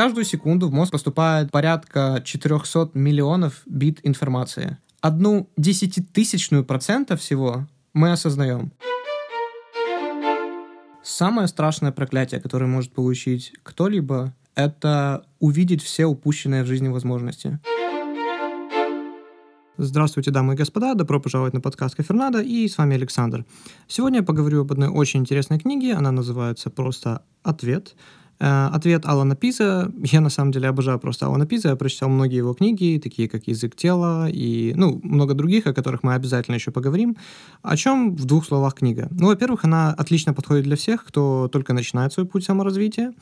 Каждую секунду в мозг поступает порядка 400 миллионов бит информации. Одну десятитысячную процента всего мы осознаем. Самое страшное проклятие, которое может получить кто-либо, это увидеть все упущенные в жизни возможности. Здравствуйте, дамы и господа, добро пожаловать на подкаст Кафернада, и с вами Александр. Сегодня я поговорю об одной очень интересной книге, она называется просто «Ответ». Э, ответ Алана Пиза. Я, на самом деле, обожаю просто Алана Пиза. Я прочитал многие его книги, такие как «Язык тела» и, ну, много других, о которых мы обязательно еще поговорим. О чем в двух словах книга? Ну, во-первых, она отлично подходит для всех, кто только начинает свой путь саморазвития.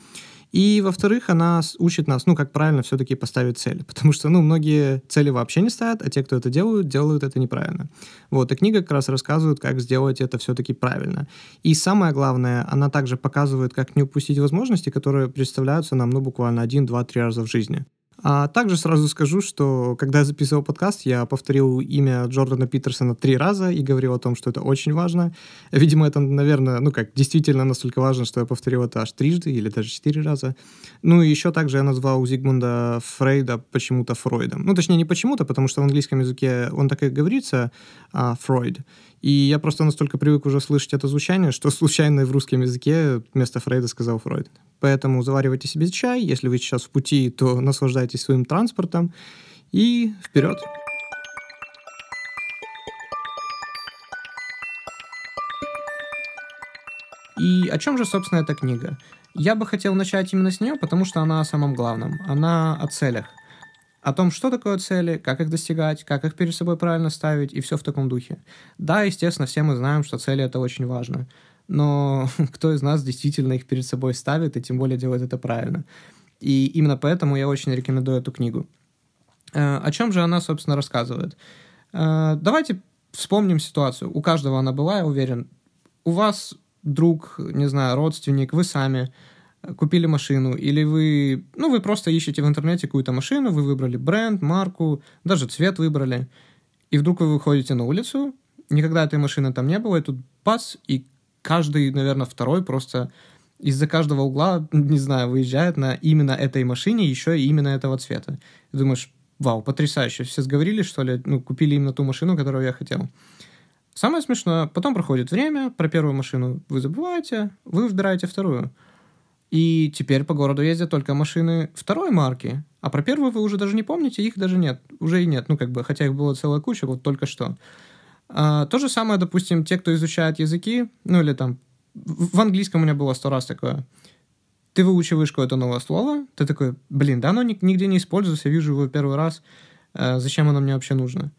И, во-вторых, она учит нас, ну, как правильно все-таки поставить цель. Потому что, ну, многие цели вообще не ставят, а те, кто это делают, делают это неправильно. Вот, и книга как раз рассказывает, как сделать это все-таки правильно. И самое главное, она также показывает, как не упустить возможности, которые представляются нам, ну, буквально один, два, три раза в жизни. А также сразу скажу, что когда я записывал подкаст, я повторил имя Джордана Питерсона три раза и говорил о том, что это очень важно. Видимо, это, наверное, ну как, действительно настолько важно, что я повторил это аж трижды или даже четыре раза. Ну и еще также я назвал Зигмунда Фрейда почему-то Фройдом. Ну, точнее, не почему-то, потому что в английском языке он так и говорится, а, Фройд. И я просто настолько привык уже слышать это звучание, что случайно в русском языке вместо Фрейда сказал Фройд. Поэтому заваривайте себе чай. Если вы сейчас в пути, то наслаждайтесь своим транспортом. И вперед! И о чем же, собственно, эта книга? Я бы хотел начать именно с нее, потому что она о самом главном. Она о целях о том, что такое цели, как их достигать, как их перед собой правильно ставить, и все в таком духе. Да, естественно, все мы знаем, что цели это очень важно, но кто из нас действительно их перед собой ставит и тем более делает это правильно. И именно поэтому я очень рекомендую эту книгу. Э, о чем же она, собственно, рассказывает? Э, давайте вспомним ситуацию. У каждого она была, я уверен. У вас друг, не знаю, родственник, вы сами – купили машину, или вы, ну, вы просто ищете в интернете какую-то машину, вы выбрали бренд, марку, даже цвет выбрали, и вдруг вы выходите на улицу, никогда этой машины там не было, и тут пас, и каждый, наверное, второй просто из-за каждого угла, не знаю, выезжает на именно этой машине, еще и именно этого цвета. И думаешь, вау, потрясающе, все сговорились, что ли, ну, купили именно ту машину, которую я хотел. Самое смешное, потом проходит время, про первую машину вы забываете, вы выбираете вторую – и теперь по городу ездят только машины второй марки. А про первую вы уже даже не помните, их даже нет. Уже и нет. Ну, как бы, хотя их было целая куча, вот только что. А, то же самое, допустим, те, кто изучает языки, ну, или там, в английском у меня было сто раз такое. Ты выучиваешь какое-то новое слово, ты такой, блин, да оно нигде не используется, я вижу его первый раз, а, зачем оно мне вообще нужно?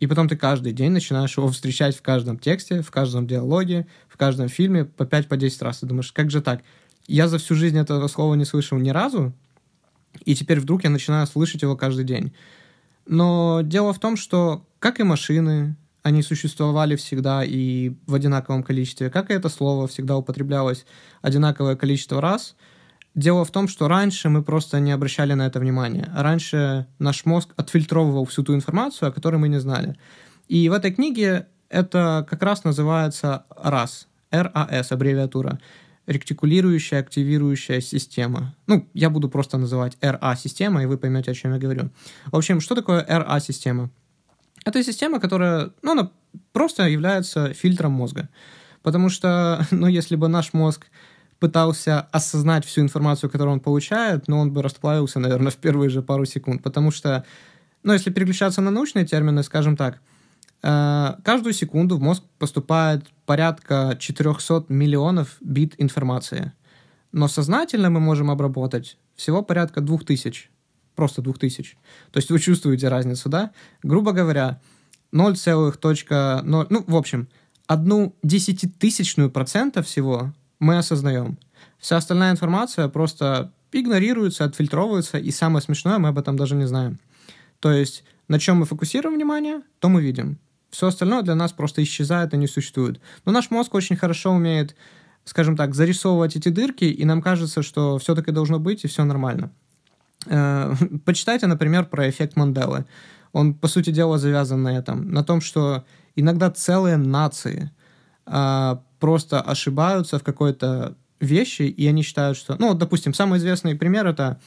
И потом ты каждый день начинаешь его встречать в каждом тексте, в каждом диалоге, в каждом фильме по 5-10 по 10 раз. Ты думаешь, как же так? Я за всю жизнь этого слова не слышал ни разу, и теперь вдруг я начинаю слышать его каждый день. Но дело в том, что, как и машины, они существовали всегда и в одинаковом количестве, как и это слово всегда употреблялось одинаковое количество раз. Дело в том, что раньше мы просто не обращали на это внимания. Раньше наш мозг отфильтровывал всю ту информацию, о которой мы не знали. И в этой книге это как раз называется RAS, RAS, аббревиатура ректикулирующая, активирующая система. Ну, я буду просто называть RA-система, и вы поймете, о чем я говорю. В общем, что такое RA-система? Это система, которая, ну, она просто является фильтром мозга. Потому что, ну, если бы наш мозг пытался осознать всю информацию, которую он получает, но ну, он бы расплавился, наверное, в первые же пару секунд. Потому что, ну, если переключаться на научные термины, скажем так, Э, каждую секунду в мозг поступает порядка 400 миллионов бит информации. Но сознательно мы можем обработать всего порядка 2000. Просто 2000. То есть вы чувствуете разницу, да? Грубо говоря, 0,0... Ну, в общем, одну десятитысячную процента всего мы осознаем. Вся остальная информация просто игнорируется, отфильтровывается, и самое смешное, мы об этом даже не знаем. То есть на чем мы фокусируем внимание, то мы видим. Все остальное для нас просто исчезает и не существует. Но наш мозг очень хорошо умеет, скажем так, зарисовывать эти дырки, и нам кажется, что все таки должно быть, и все нормально. Э, почитайте, например, про эффект Манделы. Он, по сути дела, завязан на этом. На том, что иногда целые нации а, просто ошибаются в какой-то вещи, и они считают, что... Ну, допустим, самый известный пример — это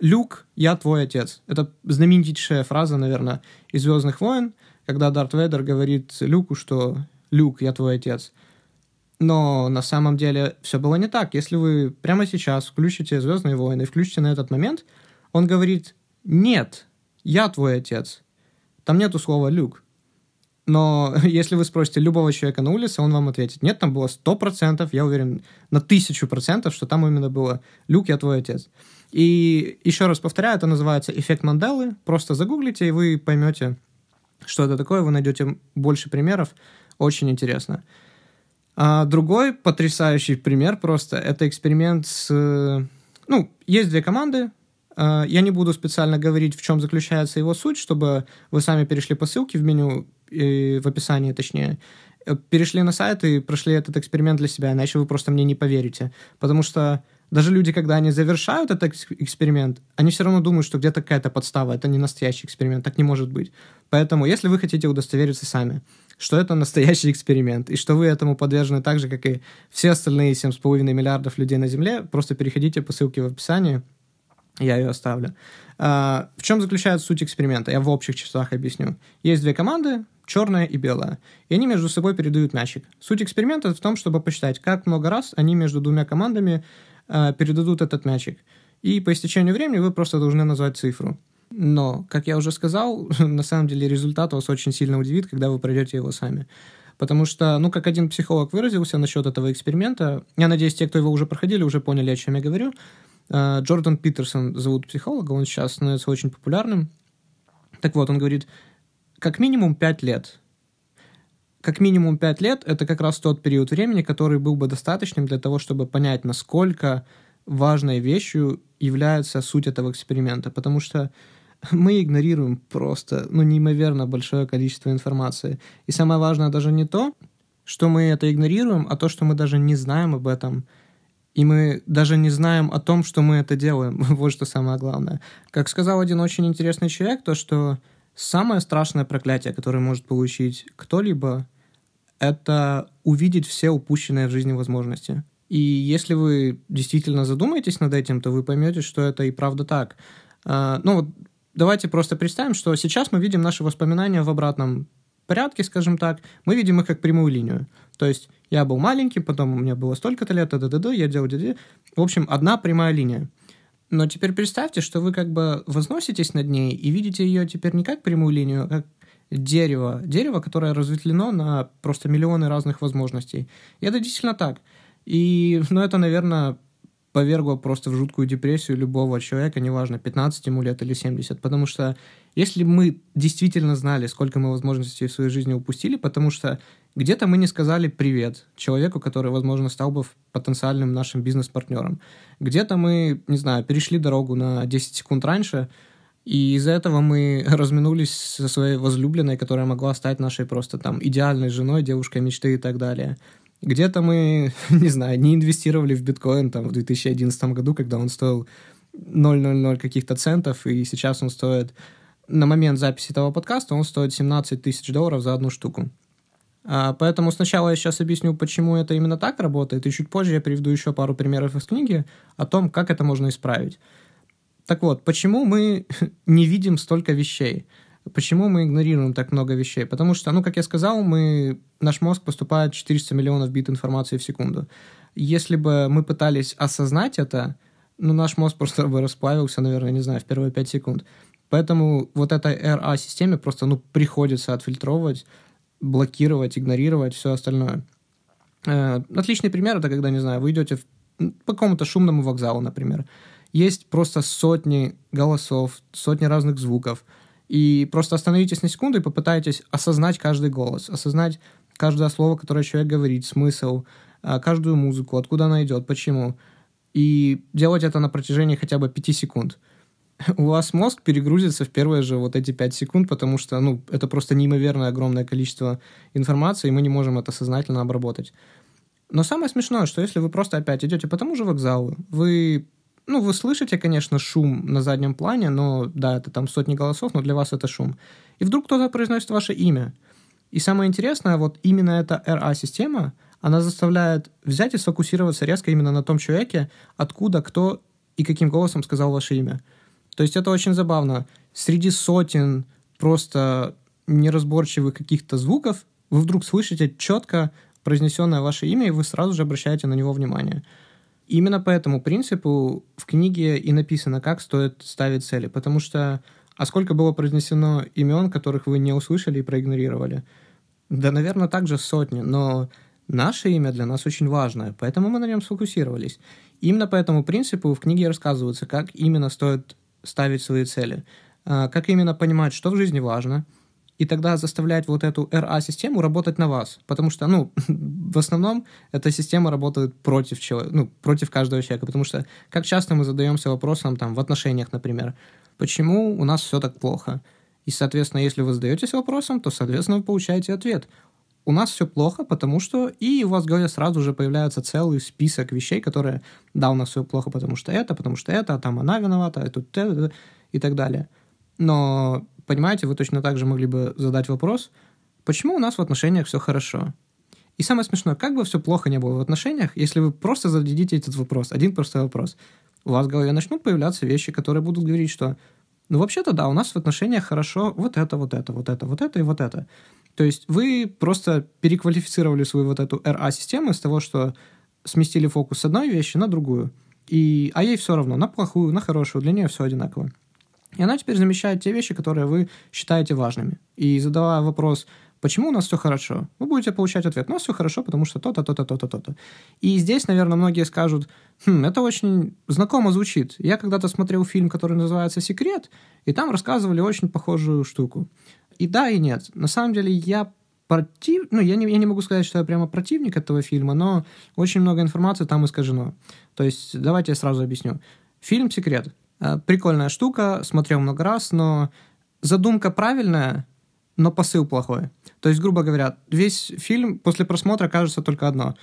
«Люк, я твой отец». Это знаменитейшая фраза, наверное, из «Звездных войн», когда Дарт Вейдер говорит Люку, что «Люк, я твой отец». Но на самом деле все было не так. Если вы прямо сейчас включите «Звездные войны» включите на этот момент, он говорит «Нет, я твой отец». Там нету слова «Люк». Но если вы спросите любого человека на улице, он вам ответит, нет, там было 100%, я уверен, на тысячу процентов, что там именно было «Люк, я твой отец». И еще раз повторяю, это называется эффект Манделы. Просто загуглите, и вы поймете, что это такое, вы найдете больше примеров. Очень интересно. А другой потрясающий пример просто, это эксперимент с... Ну, есть две команды, я не буду специально говорить, в чем заключается его суть, чтобы вы сами перешли по ссылке в меню, в описании точнее, э, перешли на сайт и прошли этот эксперимент для себя, иначе вы просто мне не поверите. Потому что даже люди, когда они завершают этот эксперимент, они все равно думают, что где-то какая-то подстава, это не настоящий эксперимент, так не может быть. Поэтому, если вы хотите удостовериться сами, что это настоящий эксперимент, и что вы этому подвержены так же, как и все остальные 7,5 миллиардов людей на Земле, просто переходите по ссылке в описании, я ее оставлю. А, в чем заключается суть эксперимента? Я в общих числах объясню. Есть две команды, черная и белая, и они между собой передают мячик. Суть эксперимента в том, чтобы посчитать, как много раз они между двумя командами а, передадут этот мячик. И по истечению времени вы просто должны назвать цифру. Но, как я уже сказал, на самом деле результат вас очень сильно удивит, когда вы пройдете его сами. Потому что, ну, как один психолог выразился насчет этого эксперимента, я надеюсь, те, кто его уже проходили, уже поняли, о чем я говорю, Джордан Питерсон зовут психолога, он сейчас становится очень популярным. Так вот, он говорит, как минимум 5 лет. Как минимум 5 лет – это как раз тот период времени, который был бы достаточным для того, чтобы понять, насколько важной вещью является суть этого эксперимента. Потому что мы игнорируем просто ну, неимоверно большое количество информации. И самое важное даже не то, что мы это игнорируем, а то, что мы даже не знаем об этом – и мы даже не знаем о том, что мы это делаем. вот что самое главное. Как сказал один очень интересный человек, то что самое страшное проклятие, которое может получить кто-либо, это увидеть все упущенные в жизни возможности. И если вы действительно задумаетесь над этим, то вы поймете, что это и правда так. А, ну вот давайте просто представим, что сейчас мы видим наши воспоминания в обратном порядке, скажем так. Мы видим их как прямую линию. То есть я был маленький, потом у меня было столько-то лет, да да да я делал, да В общем, одна прямая линия. Но теперь представьте, что вы как бы возноситесь над ней и видите ее теперь не как прямую линию, а как дерево. Дерево, которое разветвлено на просто миллионы разных возможностей. И это действительно так. И, ну, это, наверное, повергло просто в жуткую депрессию любого человека, неважно, 15 ему лет или 70. Потому что если мы действительно знали, сколько мы возможностей в своей жизни упустили, потому что где-то мы не сказали привет человеку, который, возможно, стал бы потенциальным нашим бизнес-партнером. Где-то мы, не знаю, перешли дорогу на 10 секунд раньше, и из-за этого мы разминулись со своей возлюбленной, которая могла стать нашей просто там идеальной женой, девушкой мечты и так далее. Где-то мы, не знаю, не инвестировали в биткоин там в 2011 году, когда он стоил 0,00 каких-то центов, и сейчас он стоит, на момент записи этого подкаста, он стоит 17 тысяч долларов за одну штуку. А, поэтому сначала я сейчас объясню, почему это именно так работает, и чуть позже я приведу еще пару примеров из книги о том, как это можно исправить. Так вот, почему мы не видим столько вещей? Почему мы игнорируем так много вещей? Потому что, ну, как я сказал, мы, наш мозг поступает 400 миллионов бит информации в секунду. Если бы мы пытались осознать это, ну, наш мозг просто бы расплавился, наверное, не знаю, в первые 5 секунд. Поэтому вот этой RA-системе просто, ну, приходится отфильтровывать блокировать, игнорировать все остальное. Э, отличный пример это когда, не знаю, вы идете в, по какому-то шумному вокзалу, например. Есть просто сотни голосов, сотни разных звуков. И просто остановитесь на секунду и попытайтесь осознать каждый голос, осознать каждое слово, которое человек говорит, смысл, э, каждую музыку, откуда она идет, почему. И делать это на протяжении хотя бы пяти секунд – у вас мозг перегрузится в первые же вот эти 5 секунд, потому что, ну, это просто неимоверное огромное количество информации, и мы не можем это сознательно обработать. Но самое смешное, что если вы просто опять идете по тому же вокзалу, вы, ну, вы слышите, конечно, шум на заднем плане, но, да, это там сотни голосов, но для вас это шум. И вдруг кто-то произносит ваше имя. И самое интересное, вот именно эта RA-система, она заставляет взять и сфокусироваться резко именно на том человеке, откуда, кто и каким голосом сказал ваше имя. То есть это очень забавно. Среди сотен просто неразборчивых каких-то звуков вы вдруг слышите четко произнесенное ваше имя, и вы сразу же обращаете на него внимание. Именно по этому принципу в книге и написано, как стоит ставить цели, потому что а сколько было произнесено имен, которых вы не услышали и проигнорировали? Да, наверное, также сотни, но наше имя для нас очень важное, поэтому мы на нем сфокусировались. Именно по этому принципу в книге рассказывается, как именно стоит ставить свои цели, а, как именно понимать, что в жизни важно, и тогда заставлять вот эту RA-систему работать на вас. Потому что, ну, в основном эта система работает против человека, ну, против каждого человека. Потому что как часто мы задаемся вопросом, там, в отношениях, например, почему у нас все так плохо? И, соответственно, если вы задаетесь вопросом, то, соответственно, вы получаете ответ. У нас все плохо, потому что... И у вас в голове сразу же появляется целый список вещей, которые... Да, у нас все плохо, потому что это, потому что это, а там она виновата, а тут это, и так далее. Но понимаете, вы точно так же могли бы задать вопрос, почему у нас в отношениях все хорошо? И самое смешное, как бы все плохо не было в отношениях, если вы просто зададите этот вопрос, один простой вопрос, у вас в голове начнут появляться вещи, которые будут говорить, что ну, вообще-то, да, у нас в отношениях хорошо вот это, вот это, вот это, вот это и вот это. То есть вы просто переквалифицировали свою вот эту RA-систему с того, что сместили фокус с одной вещи на другую. И, а ей все равно, на плохую, на хорошую, для нее все одинаково. И она теперь замещает те вещи, которые вы считаете важными. И задавая вопрос, почему у нас все хорошо, вы будете получать ответ, у нас все хорошо, потому что то-то, то-то, то-то, то-то. И здесь, наверное, многие скажут, хм, это очень знакомо звучит. Я когда-то смотрел фильм, который называется «Секрет», и там рассказывали очень похожую штуку. И да, и нет. На самом деле я против... Ну, я не, я не могу сказать, что я прямо противник этого фильма, но очень много информации там искажено. То есть, давайте я сразу объясню. Фильм «Секрет» Э, прикольная штука, смотрел много раз, но задумка правильная, но посыл плохой. То есть, грубо говоря, весь фильм после просмотра кажется только одно.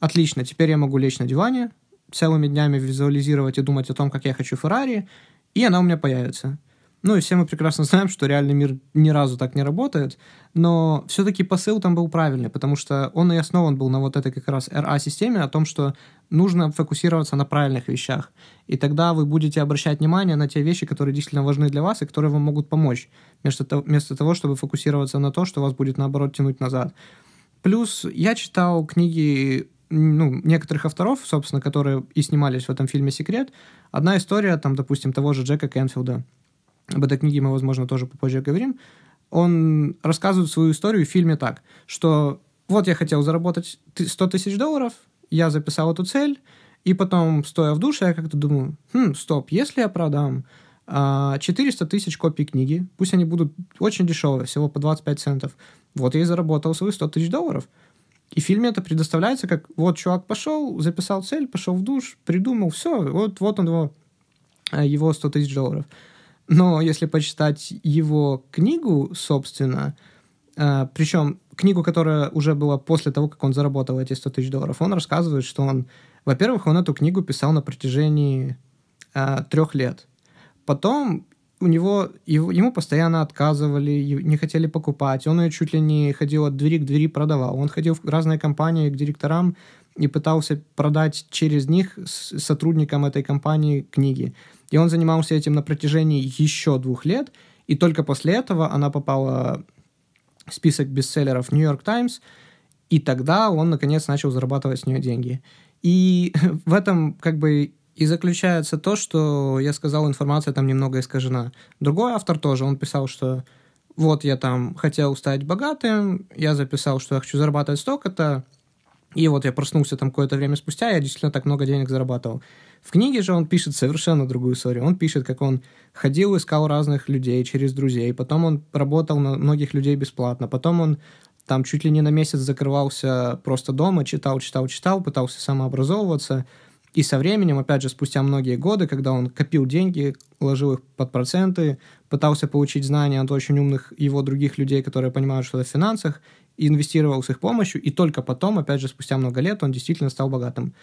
Отлично, теперь я могу лечь на диване, целыми днями визуализировать и думать о том, как я хочу Феррари, и она у меня появится. Ну и все мы прекрасно знаем, что реальный мир ни разу так не работает, но все-таки посыл там был правильный, потому что он и основан был на вот этой как раз RA-системе о том, что нужно фокусироваться на правильных вещах. И тогда вы будете обращать внимание на те вещи, которые действительно важны для вас и которые вам могут помочь, вместо того, вместо того чтобы фокусироваться на то, что вас будет, наоборот, тянуть назад. Плюс я читал книги ну, некоторых авторов, собственно, которые и снимались в этом фильме «Секрет». Одна история, там, допустим, того же Джека Кенфилда – об этой книге мы, возможно, тоже попозже говорим, он рассказывает свою историю в фильме так, что вот я хотел заработать 100 тысяч долларов, я записал эту цель, и потом, стоя в душе, я как-то думаю, хм, стоп, если я продам 400 а, тысяч копий книги, пусть они будут очень дешевые, всего по 25 центов, вот я и заработал свои 100 тысяч долларов. И в фильме это предоставляется как, вот чувак пошел, записал цель, пошел в душ, придумал, все, вот, вот он его, его 100 тысяч долларов. Но если почитать его книгу, собственно, э, причем книгу, которая уже была после того, как он заработал эти 100 тысяч долларов, он рассказывает, что он, во-первых, он эту книгу писал на протяжении э, трех лет. Потом у него, его, ему постоянно отказывали, не хотели покупать. Он ее чуть ли не ходил от двери к двери продавал. Он ходил в разные компании к директорам и пытался продать через них сотрудникам этой компании книги. И он занимался этим на протяжении еще двух лет, и только после этого она попала в список бестселлеров New York Times, и тогда он, наконец, начал зарабатывать с нее деньги. И в этом как бы и заключается то, что я сказал, информация там немного искажена. Другой автор тоже, он писал, что вот я там хотел стать богатым, я записал, что я хочу зарабатывать столько-то, и вот я проснулся там какое-то время спустя, я действительно так много денег зарабатывал. В книге же он пишет совершенно другую историю. Он пишет, как он ходил, искал разных людей через друзей, потом он работал на многих людей бесплатно, потом он там чуть ли не на месяц закрывался просто дома, читал, читал, читал, пытался самообразовываться. И со временем, опять же, спустя многие годы, когда он копил деньги, ложил их под проценты, пытался получить знания от очень умных его других людей, которые понимают что-то в финансах, инвестировал с их помощью, и только потом, опять же, спустя много лет, он действительно стал богатым.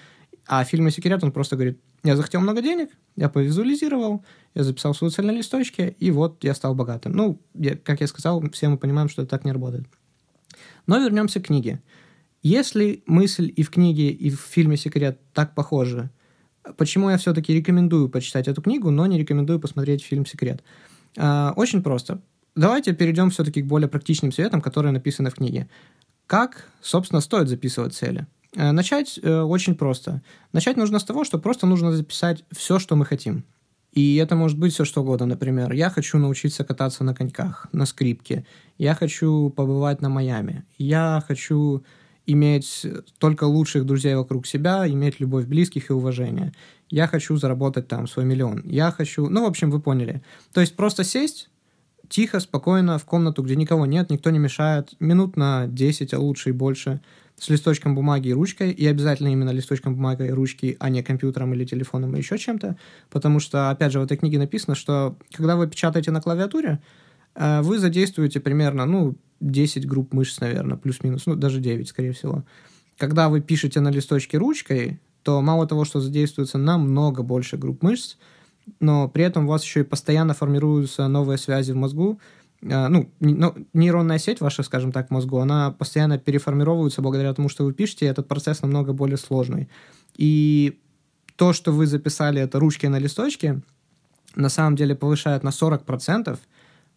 А в фильме «Секрет» он просто говорит, я захотел много денег, я повизуализировал, я записал свою цель на листочке, и вот я стал богатым. Ну, я, как я сказал, все мы понимаем, что это так не работает. Но вернемся к книге. Если мысль и в книге, и в фильме «Секрет» так похожи, Почему я все-таки рекомендую почитать эту книгу, но не рекомендую посмотреть фильм «Секрет»? А, очень просто. Давайте перейдем все-таки к более практичным советам, которые написаны в книге. Как, собственно, стоит записывать цели? Э, начать э, очень просто. Начать нужно с того, что просто нужно записать все, что мы хотим. И это может быть все что угодно. Например, я хочу научиться кататься на коньках, на скрипке. Я хочу побывать на Майами. Я хочу иметь только лучших друзей вокруг себя, иметь любовь близких и уважение. Я хочу заработать там свой миллион. Я хочу... Ну, в общем, вы поняли. То есть просто сесть тихо, спокойно в комнату, где никого нет, никто не мешает, минут на 10, а лучше и больше – с листочком бумаги и ручкой, и обязательно именно листочком бумаги и ручки, а не компьютером или телефоном или еще чем-то, потому что, опять же, в этой книге написано, что когда вы печатаете на клавиатуре, э, вы задействуете примерно, ну, 10 групп мышц, наверное, плюс-минус, ну, даже 9, скорее всего. Когда вы пишете на листочке ручкой, то мало того, что задействуется намного больше групп мышц, но при этом у вас еще и постоянно формируются новые связи в мозгу, а, ну, нейронная сеть ваша, скажем так, мозгу, она постоянно переформировывается благодаря тому, что вы пишете, и этот процесс намного более сложный. И то, что вы записали это ручки на листочке, на самом деле повышает на 40%.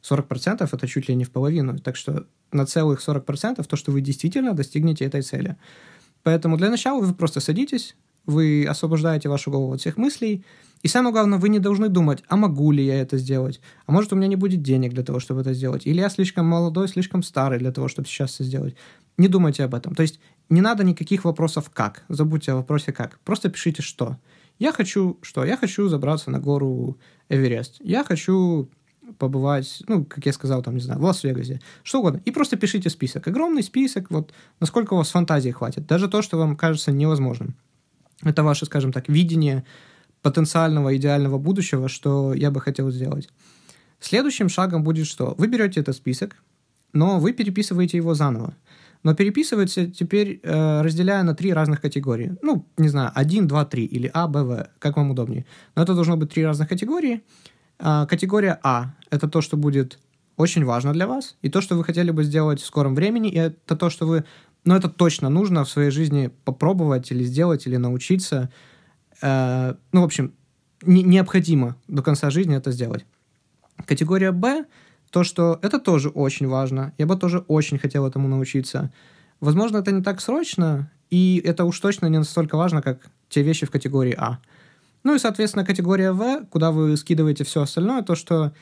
40% это чуть ли не в половину. Так что на целых 40% то, что вы действительно достигнете этой цели. Поэтому для начала вы просто садитесь, вы освобождаете вашу голову от всех мыслей, и самое главное, вы не должны думать, а могу ли я это сделать? А может, у меня не будет денег для того, чтобы это сделать? Или я слишком молодой, слишком старый для того, чтобы сейчас это сделать? Не думайте об этом. То есть не надо никаких вопросов «как». Забудьте о вопросе «как». Просто пишите «что». Я хочу что? Я хочу забраться на гору Эверест. Я хочу побывать, ну, как я сказал, там, не знаю, в Лас-Вегасе, что угодно. И просто пишите список. Огромный список, вот насколько у вас фантазии хватит. Даже то, что вам кажется невозможным. Это ваше, скажем так, видение потенциального идеального будущего, что я бы хотел сделать. Следующим шагом будет что? Вы берете этот список, но вы переписываете его заново. Но переписывается теперь, э, разделяя на три разных категории. Ну, не знаю, 1, 2, 3 или А, Б, В, как вам удобнее. Но это должно быть три разных категории. Э, категория А – это то, что будет очень важно для вас, и то, что вы хотели бы сделать в скором времени, и это то, что вы, ну, это точно нужно в своей жизни попробовать или сделать, или научиться – Э, ну, в общем, не, необходимо до конца жизни это сделать. Категория Б, то, что это тоже очень важно. Я бы тоже очень хотел этому научиться. Возможно, это не так срочно, и это уж точно не настолько важно, как те вещи в категории А. Ну и, соответственно, категория В, куда вы скидываете все остальное, то, что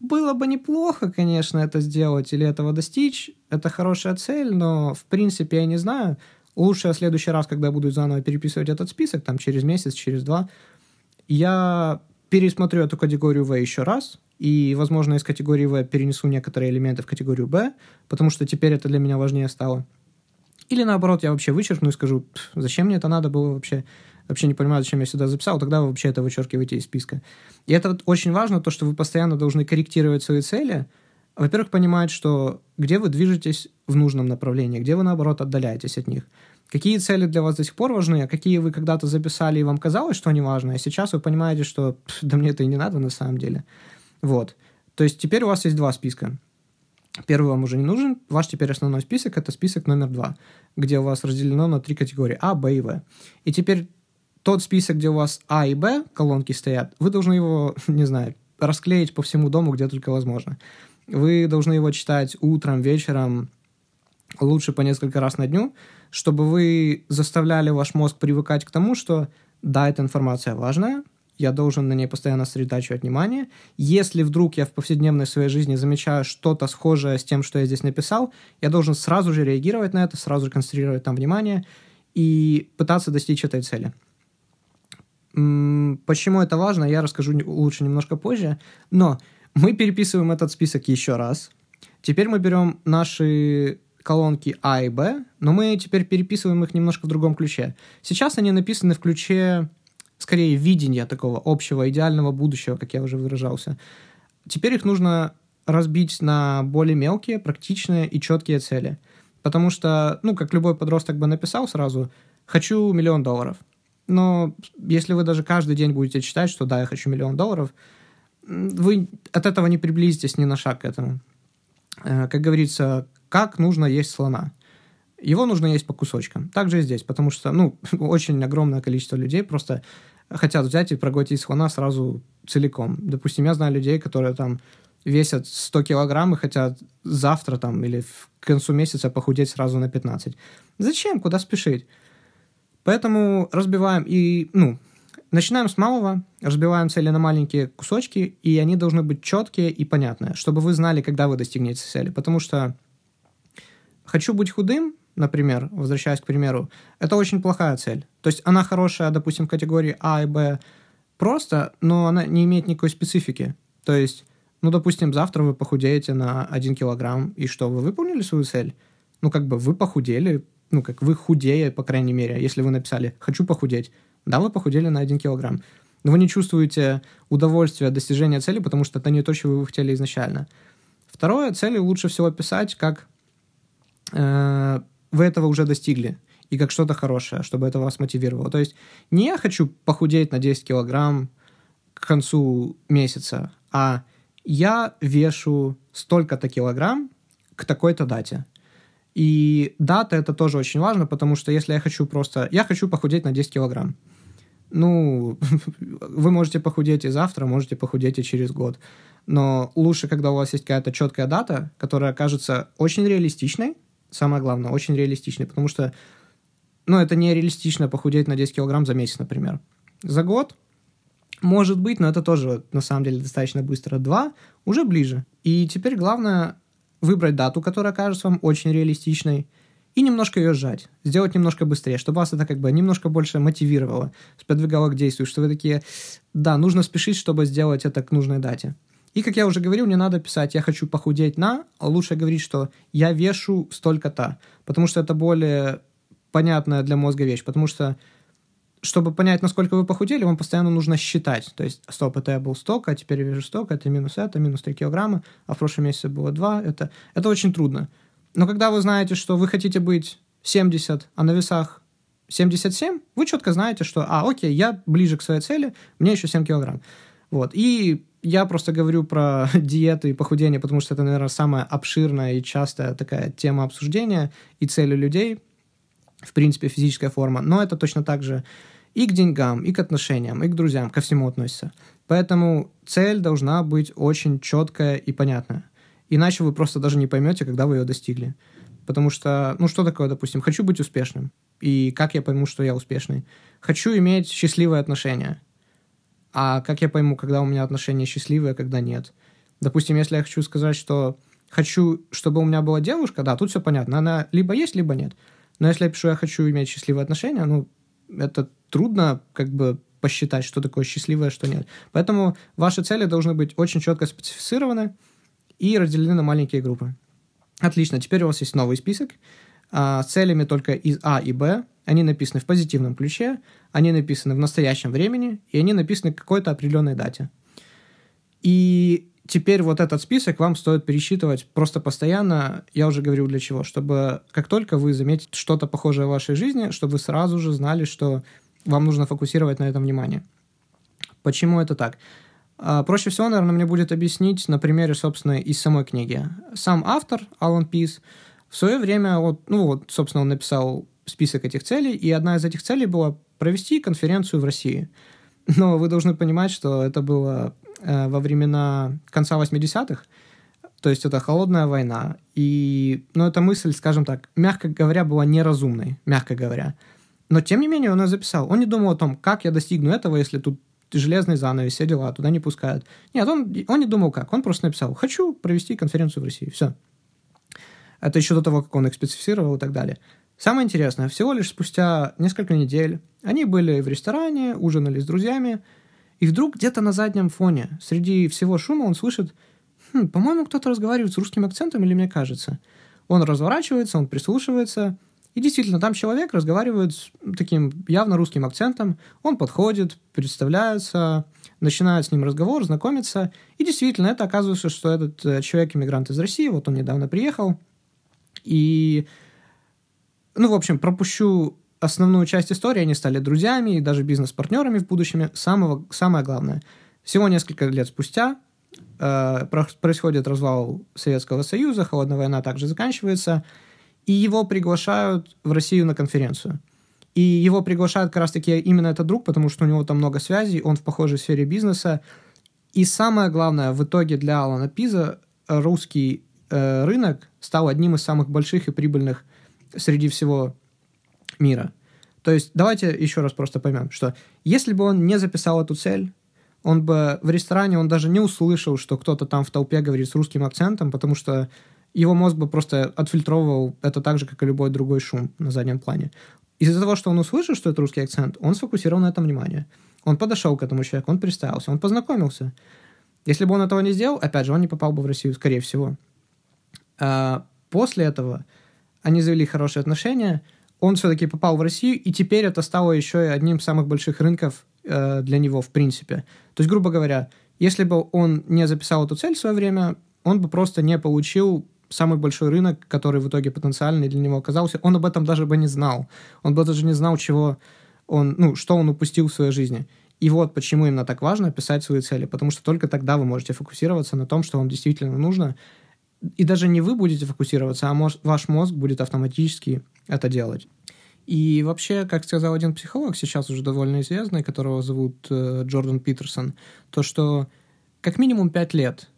было бы неплохо, конечно, это сделать или этого достичь. Это хорошая цель, но, в принципе, я не знаю, Лучше в следующий раз, когда буду заново переписывать этот список, там через месяц, через два, я пересмотрю эту категорию В еще раз, и, возможно, из категории В перенесу некоторые элементы в категорию Б, потому что теперь это для меня важнее стало. Или наоборот, я вообще вычеркну и скажу, зачем мне это надо было вообще, вообще не понимаю, зачем я сюда записал, тогда вы вообще это вычеркиваете из списка. И это вот очень важно, то, что вы постоянно должны корректировать свои цели, во-первых, понимать, что где вы движетесь в нужном направлении, где вы, наоборот, отдаляетесь от них. Какие цели для вас до сих пор важны, а какие вы когда-то записали, и вам казалось, что они важны, а сейчас вы понимаете, что да мне это и не надо на самом деле. Вот. То есть теперь у вас есть два списка. Первый вам уже не нужен. Ваш теперь основной список – это список номер два, где у вас разделено на три категории – А, Б и В. И теперь тот список, где у вас А и Б колонки стоят, вы должны его, не знаю, расклеить по всему дому, где только возможно. Вы должны его читать утром, вечером, лучше по несколько раз на дню, чтобы вы заставляли ваш мозг привыкать к тому, что да, эта информация важная, я должен на ней постоянно сосредотачивать внимание. Если вдруг я в повседневной своей жизни замечаю что-то схожее с тем, что я здесь написал, я должен сразу же реагировать на это, сразу же концентрировать там внимание и пытаться достичь этой цели. Почему это важно, я расскажу лучше немножко позже. Но мы переписываем этот список еще раз. Теперь мы берем наши колонки А и Б, но мы теперь переписываем их немножко в другом ключе. Сейчас они написаны в ключе, скорее, видения такого общего, идеального будущего, как я уже выражался. Теперь их нужно разбить на более мелкие, практичные и четкие цели. Потому что, ну, как любой подросток бы написал сразу, хочу миллион долларов. Но если вы даже каждый день будете читать, что да, я хочу миллион долларов, вы от этого не приблизитесь ни на шаг к этому. Э, как говорится, как нужно есть слона. Его нужно есть по кусочкам. Так же и здесь, потому что, ну, очень огромное количество людей просто хотят взять и проглотить слона сразу целиком. Допустим, я знаю людей, которые там весят 100 килограмм и хотят завтра там или к концу месяца похудеть сразу на 15. Зачем? Куда спешить? Поэтому разбиваем и, ну, начинаем с малого, разбиваем цели на маленькие кусочки, и они должны быть четкие и понятные, чтобы вы знали, когда вы достигнете цели. Потому что хочу быть худым, например, возвращаясь к примеру, это очень плохая цель. То есть она хорошая, допустим, в категории А и Б просто, но она не имеет никакой специфики. То есть, ну, допустим, завтра вы похудеете на 1 килограмм, и что, вы выполнили свою цель? Ну, как бы вы похудели, ну, как вы худее, по крайней мере, если вы написали «хочу похудеть», да, вы похудели на 1 килограмм, но вы не чувствуете удовольствия от достижения цели, потому что это не то, чего вы хотели изначально. Второе, цели лучше всего писать как э, вы этого уже достигли и как что-то хорошее, чтобы это вас мотивировало. То есть не я хочу похудеть на 10 килограмм к концу месяца, а я вешу столько-то килограмм к такой-то дате. И дата это тоже очень важно, потому что если я хочу просто... Я хочу похудеть на 10 килограмм. Ну, вы можете похудеть и завтра, можете похудеть и через год. Но лучше, когда у вас есть какая-то четкая дата, которая кажется очень реалистичной, самое главное, очень реалистичной, потому что, ну, это не реалистично похудеть на 10 килограмм за месяц, например. За год может быть, но это тоже, на самом деле, достаточно быстро. Два уже ближе. И теперь главное выбрать дату, которая кажется вам очень реалистичной, и немножко ее сжать, сделать немножко быстрее, чтобы вас это как бы немножко больше мотивировало, сподвигало к действию, что вы такие, да, нужно спешить, чтобы сделать это к нужной дате. И, как я уже говорил, не надо писать «я хочу похудеть на», а лучше говорить, что «я вешу столько-то», потому что это более понятная для мозга вещь, потому что чтобы понять, насколько вы похудели, вам постоянно нужно считать. То есть, стоп, это я был столько, а теперь я вижу столько, это минус это, минус 3 килограмма, а в прошлом месяце было 2. Это, это очень трудно. Но когда вы знаете, что вы хотите быть 70, а на весах 77, вы четко знаете, что, а, окей, я ближе к своей цели, мне еще 7 килограмм. Вот. И я просто говорю про диеты и похудение, потому что это, наверное, самая обширная и частая такая тема обсуждения и цели людей, в принципе, физическая форма. Но это точно так же и к деньгам, и к отношениям, и к друзьям, ко всему относится. Поэтому цель должна быть очень четкая и понятная. Иначе вы просто даже не поймете, когда вы ее достигли. Потому что, ну что такое, допустим, хочу быть успешным. И как я пойму, что я успешный? Хочу иметь счастливые отношения. А как я пойму, когда у меня отношения счастливые, а когда нет? Допустим, если я хочу сказать, что хочу, чтобы у меня была девушка, да, тут все понятно. Она либо есть, либо нет. Но если я пишу, я хочу иметь счастливые отношения, ну, это трудно как бы посчитать, что такое счастливое, что нет. Поэтому ваши цели должны быть очень четко специфицированы, и разделены на маленькие группы. Отлично, теперь у вас есть новый список а, с целями только из А и Б. Они написаны в позитивном ключе, они написаны в настоящем времени, и они написаны к какой-то определенной дате. И теперь вот этот список вам стоит пересчитывать просто постоянно. Я уже говорил для чего. Чтобы как только вы заметите что-то похожее в вашей жизни, чтобы вы сразу же знали, что вам нужно фокусировать на этом внимание. Почему это так? А, проще всего, наверное, мне будет объяснить на примере, собственно, из самой книги. Сам автор, Алан Пис, в свое время, вот, ну вот, собственно, он написал список этих целей, и одна из этих целей была провести конференцию в России. Но вы должны понимать, что это было во времена конца 80-х, то есть это холодная война. И, ну, эта мысль, скажем так, мягко говоря, была неразумной, мягко говоря. Но, тем не менее, он ее записал. Он не думал о том, как я достигну этого, если тут железный занавес, все дела, туда не пускают. Нет, он, он не думал как, он просто написал, хочу провести конференцию в России, все. Это еще до того, как он их специфицировал и так далее. Самое интересное, всего лишь спустя несколько недель они были в ресторане, ужинали с друзьями, и вдруг где-то на заднем фоне, среди всего шума, он слышит, хм, по-моему, кто-то разговаривает с русским акцентом, или мне кажется. Он разворачивается, он прислушивается, и действительно, там человек разговаривает с таким явно русским акцентом, он подходит, представляется, начинает с ним разговор, знакомится, и действительно, это оказывается, что этот э, человек иммигрант из России, вот он недавно приехал, и, ну, в общем, пропущу основную часть истории, они стали друзьями и даже бизнес-партнерами в будущем. Самого, самое главное, всего несколько лет спустя э, происходит развал Советского Союза, холодная война также заканчивается – и его приглашают в Россию на конференцию. И его приглашает как раз-таки именно этот друг, потому что у него там много связей, он в похожей сфере бизнеса. И самое главное, в итоге для Алана Пиза русский э, рынок стал одним из самых больших и прибыльных среди всего мира. То есть давайте еще раз просто поймем, что если бы он не записал эту цель, он бы в ресторане, он даже не услышал, что кто-то там в толпе говорит с русским акцентом, потому что его мозг бы просто отфильтровывал это так же, как и любой другой шум на заднем плане. Из-за того, что он услышал, что это русский акцент, он сфокусировал на этом внимание. Он подошел к этому человеку, он представился, он познакомился. Если бы он этого не сделал, опять же, он не попал бы в Россию, скорее всего. А после этого они завели хорошие отношения, он все-таки попал в Россию, и теперь это стало еще и одним из самых больших рынков э, для него, в принципе. То есть, грубо говоря, если бы он не записал эту цель в свое время, он бы просто не получил самый большой рынок, который в итоге потенциальный для него оказался, он об этом даже бы не знал. Он бы даже не знал, чего он, ну, что он упустил в своей жизни. И вот почему именно так важно писать свои цели, потому что только тогда вы можете фокусироваться на том, что вам действительно нужно, и даже не вы будете фокусироваться, а может, ваш мозг будет автоматически это делать. И вообще, как сказал один психолог, сейчас уже довольно известный, которого зовут э, Джордан Питерсон, то, что как минимум пять лет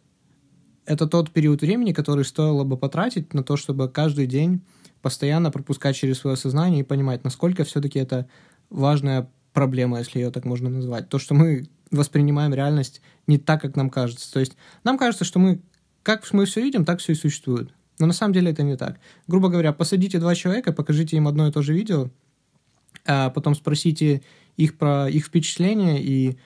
это тот период времени, который стоило бы потратить на то, чтобы каждый день постоянно пропускать через свое сознание и понимать, насколько все-таки это важная проблема, если ее так можно назвать. То, что мы воспринимаем реальность не так, как нам кажется. То есть нам кажется, что мы как мы все видим, так все и существует. Но на самом деле это не так. Грубо говоря, посадите два человека, покажите им одно и то же видео, а потом спросите их про их впечатления и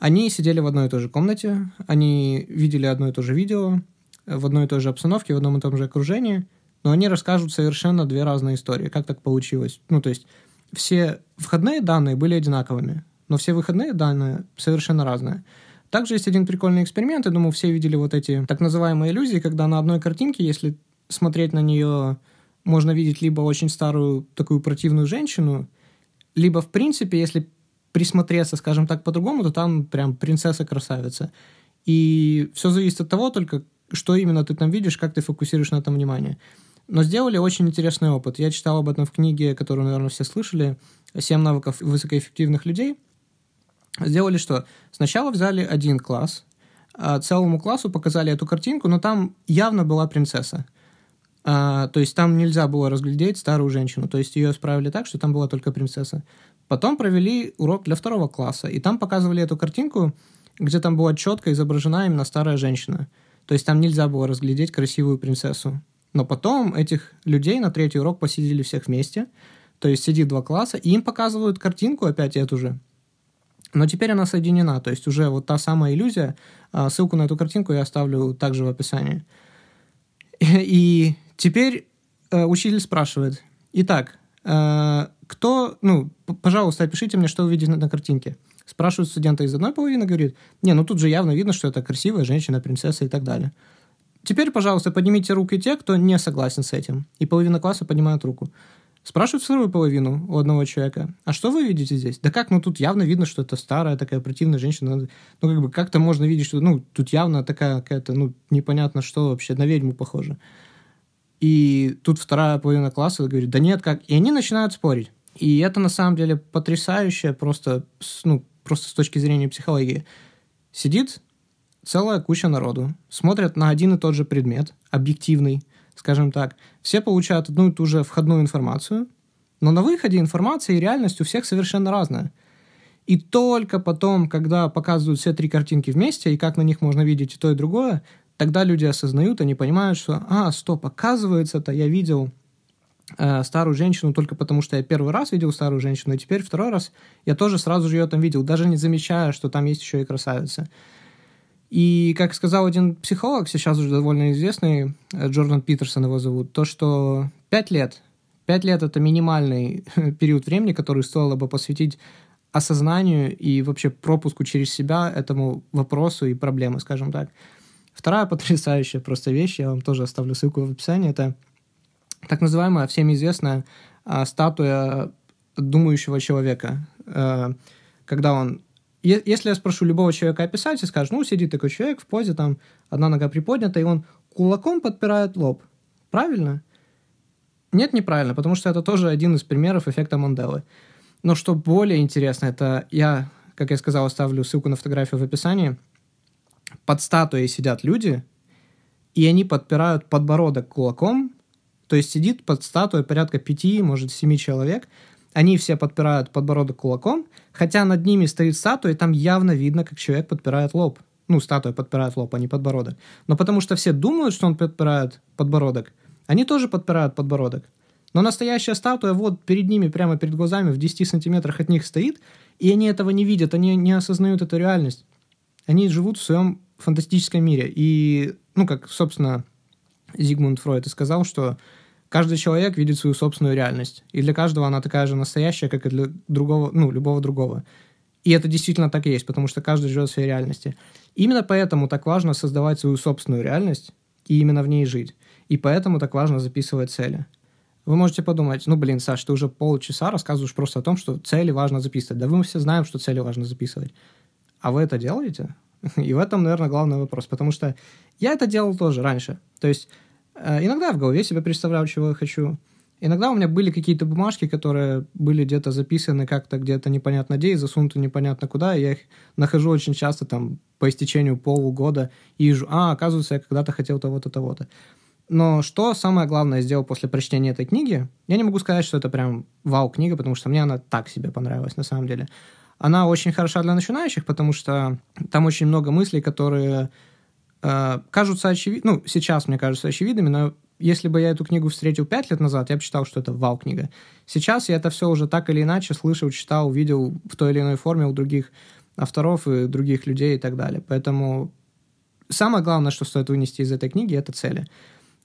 они сидели в одной и той же комнате, они видели одно и то же видео, в одной и той же обстановке, в одном и том же окружении, но они расскажут совершенно две разные истории. Как так получилось? Ну, то есть все входные данные были одинаковыми, но все выходные данные совершенно разные. Также есть один прикольный эксперимент, я думаю, все видели вот эти так называемые иллюзии, когда на одной картинке, если смотреть на нее, можно видеть либо очень старую такую противную женщину, либо, в принципе, если присмотреться, скажем так, по-другому, то там прям принцесса-красавица. И все зависит от того только, что именно ты там видишь, как ты фокусируешь на этом внимание. Но сделали очень интересный опыт. Я читал об этом в книге, которую, наверное, все слышали, «Семь навыков высокоэффективных людей». Сделали что? Сначала взяли один класс, а целому классу показали эту картинку, но там явно была принцесса. А, то есть там нельзя было разглядеть старую женщину. То есть ее исправили так, что там была только принцесса. Потом провели урок для второго класса, и там показывали эту картинку, где там была четко изображена именно старая женщина. То есть там нельзя было разглядеть красивую принцессу. Но потом этих людей на третий урок посидели всех вместе, то есть сидит два класса, и им показывают картинку опять эту же. Но теперь она соединена, то есть уже вот та самая иллюзия. А, ссылку на эту картинку я оставлю также в описании. И теперь э, учитель спрашивает, итак, э, кто, ну, пожалуйста, опишите мне, что вы видите на картинке. Спрашивают студента из одной половины, говорит, не, ну тут же явно видно, что это красивая женщина, принцесса и так далее. Теперь, пожалуйста, поднимите руки те, кто не согласен с этим. И половина класса поднимает руку. Спрашивают вторую половину у одного человека, а что вы видите здесь? Да как, ну тут явно видно, что это старая такая противная женщина. Ну как бы как-то можно видеть, что ну тут явно такая какая-то, ну непонятно что вообще, на ведьму похоже. И тут вторая половина класса говорит, да нет, как. И они начинают спорить. И это на самом деле потрясающе просто, ну, просто с точки зрения психологии. Сидит целая куча народу, смотрят на один и тот же предмет, объективный, скажем так. Все получают одну и ту же входную информацию, но на выходе информация и реальность у всех совершенно разная. И только потом, когда показывают все три картинки вместе, и как на них можно видеть и то, и другое, тогда люди осознают, они понимают, что, а, стоп, оказывается-то я видел э, старую женщину только потому, что я первый раз видел старую женщину, и теперь второй раз я тоже сразу же ее там видел, даже не замечая, что там есть еще и красавица. И, как сказал один психолог, сейчас уже довольно известный, э, Джордан Питерсон его зовут, то, что пять лет, пять лет — это минимальный период времени, который стоило бы посвятить осознанию и вообще пропуску через себя этому вопросу и проблемы, скажем так. Вторая потрясающая просто вещь, я вам тоже оставлю ссылку в описании, это так называемая всем известная а, статуя думающего человека, а, когда он если я спрошу любого человека описать и скажешь, ну, сидит такой человек в позе, там, одна нога приподнята, и он кулаком подпирает лоб. Правильно? Нет, неправильно, потому что это тоже один из примеров эффекта Манделы. Но что более интересно, это я, как я сказал, оставлю ссылку на фотографию в описании. Под статуей сидят люди, и они подпирают подбородок кулаком, то есть сидит под статуей порядка пяти, может, семи человек, они все подпирают подбородок кулаком, хотя над ними стоит статуя, и там явно видно, как человек подпирает лоб. Ну, статуя подпирает лоб, а не подбородок. Но потому что все думают, что он подпирает подбородок, они тоже подпирают подбородок. Но настоящая статуя вот перед ними, прямо перед глазами, в 10 сантиметрах от них стоит, и они этого не видят, они не осознают эту реальность. Они живут в своем фантастическом мире. И, ну, как, собственно, Зигмунд Фройд и сказал, что каждый человек видит свою собственную реальность. И для каждого она такая же настоящая, как и для другого, ну, любого другого. И это действительно так и есть, потому что каждый живет в своей реальности. Именно поэтому так важно создавать свою собственную реальность и именно в ней жить. И поэтому так важно записывать цели. Вы можете подумать, ну, блин, Саш, ты уже полчаса рассказываешь просто о том, что цели важно записывать. Да мы все знаем, что цели важно записывать. А вы это делаете? И в этом, наверное, главный вопрос. Потому что я это делал тоже раньше. То есть иногда я в голове себе представлял, чего я хочу. Иногда у меня были какие-то бумажки, которые были где-то записаны как-то где-то непонятно где и засунуты непонятно куда. Я их нахожу очень часто там по истечению полугода и вижу, а, оказывается, я когда-то хотел того-то, того-то. Но что самое главное сделал после прочтения этой книги, я не могу сказать, что это прям вау-книга, потому что мне она так себе понравилась на самом деле. Она очень хороша для начинающих, потому что там очень много мыслей, которые э, кажутся очевидными, ну, сейчас мне кажутся очевидными, но если бы я эту книгу встретил пять лет назад, я бы считал, что это вау-книга. Сейчас я это все уже так или иначе слышал, читал, видел в той или иной форме у других авторов и других людей и так далее. Поэтому самое главное, что стоит вынести из этой книги, это цели.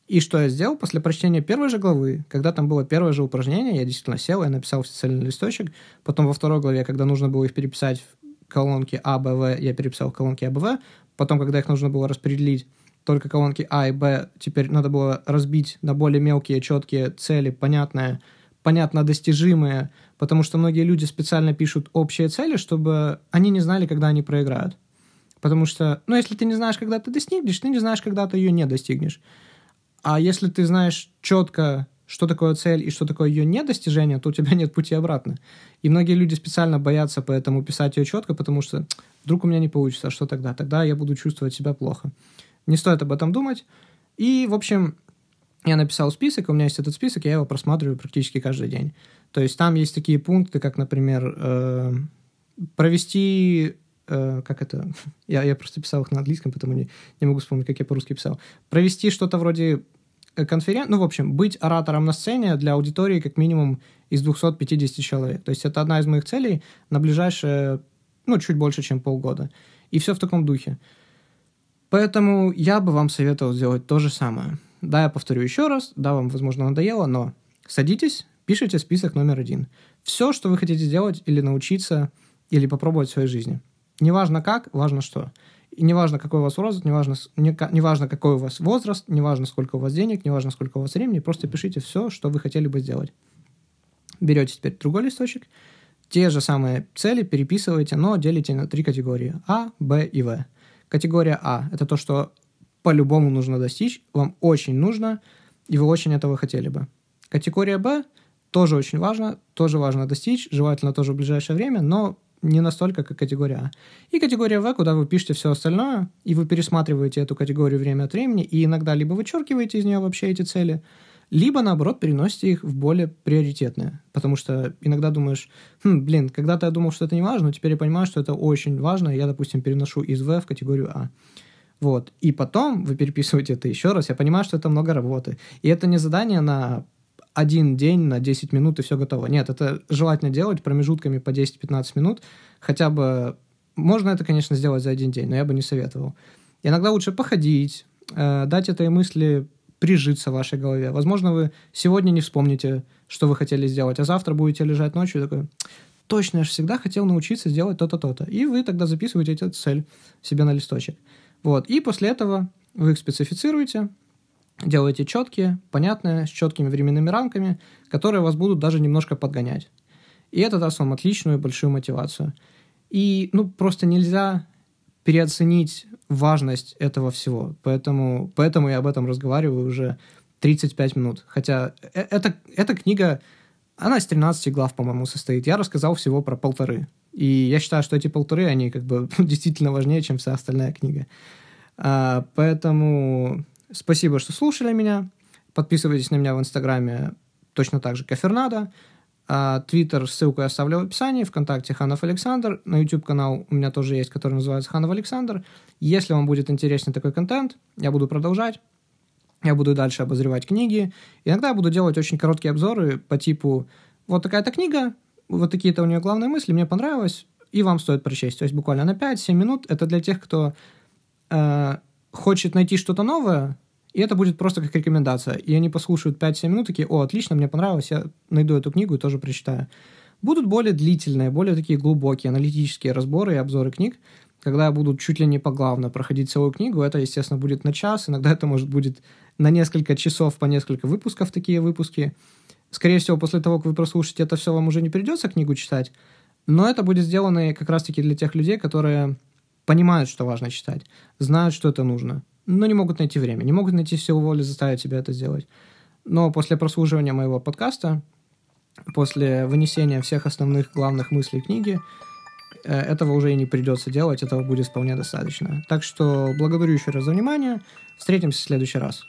И что я сделал? После прочтения первой же главы, когда там было первое же упражнение, я действительно сел, я написал официальный листочек. Потом во второй главе, когда нужно было их переписать в колонки А, Б, В, я переписал в колонки А, Б, В. Потом, когда их нужно было распределить, только колонки А и Б, теперь надо было разбить на более мелкие, четкие цели, понятные, понятно достижимые, потому что многие люди специально пишут общие цели, чтобы они не знали, когда они проиграют. Потому что, ну, если ты не знаешь, когда ты достигнешь, ты не знаешь, когда ты ее не достигнешь. А если ты знаешь четко, что такое цель и что такое ее недостижение, то у тебя нет пути обратно. И многие люди специально боятся поэтому писать ее четко, потому что вдруг у меня не получится, а что тогда? Тогда я буду чувствовать себя плохо. Не стоит об этом думать. И, в общем, я написал список, у меня есть этот список, я его просматриваю практически каждый день. То есть там есть такие пункты, как, например, э, провести э, как это, я, я просто писал их на английском, поэтому не, не могу вспомнить, как я по-русски писал, провести что-то вроде конференции, ну, в общем, быть оратором на сцене для аудитории как минимум из 250 человек. То есть это одна из моих целей на ближайшие, ну, чуть больше, чем полгода. И все в таком духе. Поэтому я бы вам советовал сделать то же самое. Да, я повторю еще раз, да, вам, возможно, надоело, но садитесь, пишите список номер один. Все, что вы хотите сделать или научиться, или попробовать в своей жизни. Неважно как, важно что. И неважно, какой у вас возраст, неважно, не, неважно, какой у вас возраст, неважно, сколько у вас денег, неважно, сколько у вас времени, просто пишите все, что вы хотели бы сделать. Берете теперь другой листочек, те же самые цели переписываете, но делите на три категории – А, Б и В. Категория А – это то, что по-любому нужно достичь, вам очень нужно, и вы очень этого хотели бы. Категория Б тоже очень важно, тоже важно достичь, желательно тоже в ближайшее время, но не настолько, как категория А. И категория В, куда вы пишете все остальное, и вы пересматриваете эту категорию время от времени, и иногда либо вычеркиваете из нее вообще эти цели, либо, наоборот, переносите их в более приоритетные. Потому что иногда думаешь, хм, блин, когда-то я думал, что это не важно, но теперь я понимаю, что это очень важно, и я, допустим, переношу из В в категорию А. Вот. И потом вы переписываете это еще раз. Я понимаю, что это много работы. И это не задание на один день на 10 минут и все готово. Нет, это желательно делать промежутками по 10-15 минут. Хотя бы... Можно это, конечно, сделать за один день, но я бы не советовал. Иногда лучше походить, э, дать этой мысли прижиться в вашей голове. Возможно, вы сегодня не вспомните, что вы хотели сделать, а завтра будете лежать ночью и такой, точно, я же всегда хотел научиться сделать то-то, то-то. И вы тогда записываете эту цель себе на листочек. Вот. И после этого вы их специфицируете, делаете четкие, понятные, с четкими временными рамками, которые вас будут даже немножко подгонять. И это даст вам отличную большую мотивацию. И, ну, просто нельзя переоценить важность этого всего. Поэтому, поэтому я об этом разговариваю уже 35 минут. Хотя э, эта, эта книга, она из 13 глав, по-моему, состоит. Я рассказал всего про полторы. И я считаю, что эти полторы, они как бы действительно важнее, чем вся остальная книга. А, поэтому спасибо, что слушали меня. Подписывайтесь на меня в Инстаграме точно так же, Кафернадо. А, Твиттер, ссылку я оставлю в описании. Вконтакте Ханов Александр. На YouTube-канал у меня тоже есть, который называется Ханов Александр. Если вам будет интересен такой контент, я буду продолжать. Я буду дальше обозревать книги. Иногда я буду делать очень короткие обзоры по типу вот такая-то книга, вот такие-то у нее главные мысли, мне понравилось, и вам стоит прочесть. То есть буквально на 5-7 минут. Это для тех, кто э, хочет найти что-то новое, и это будет просто как рекомендация. И они послушают 5-7 минут, такие, о, отлично, мне понравилось, я найду эту книгу и тоже прочитаю. Будут более длительные, более такие глубокие аналитические разборы и обзоры книг, когда я буду чуть ли не поглавно проходить целую книгу. Это, естественно, будет на час, иногда это может будет на несколько часов по несколько выпусков такие выпуски. Скорее всего, после того, как вы прослушаете это все, вам уже не придется книгу читать, но это будет сделано как раз-таки для тех людей, которые понимают, что важно читать, знают, что это нужно, но не могут найти время, не могут найти силу воли заставить себя это сделать. Но после прослушивания моего подкаста, после вынесения всех основных главных мыслей книги, э, этого уже и не придется делать, этого будет вполне достаточно. Так что благодарю еще раз за внимание. Встретимся в следующий раз.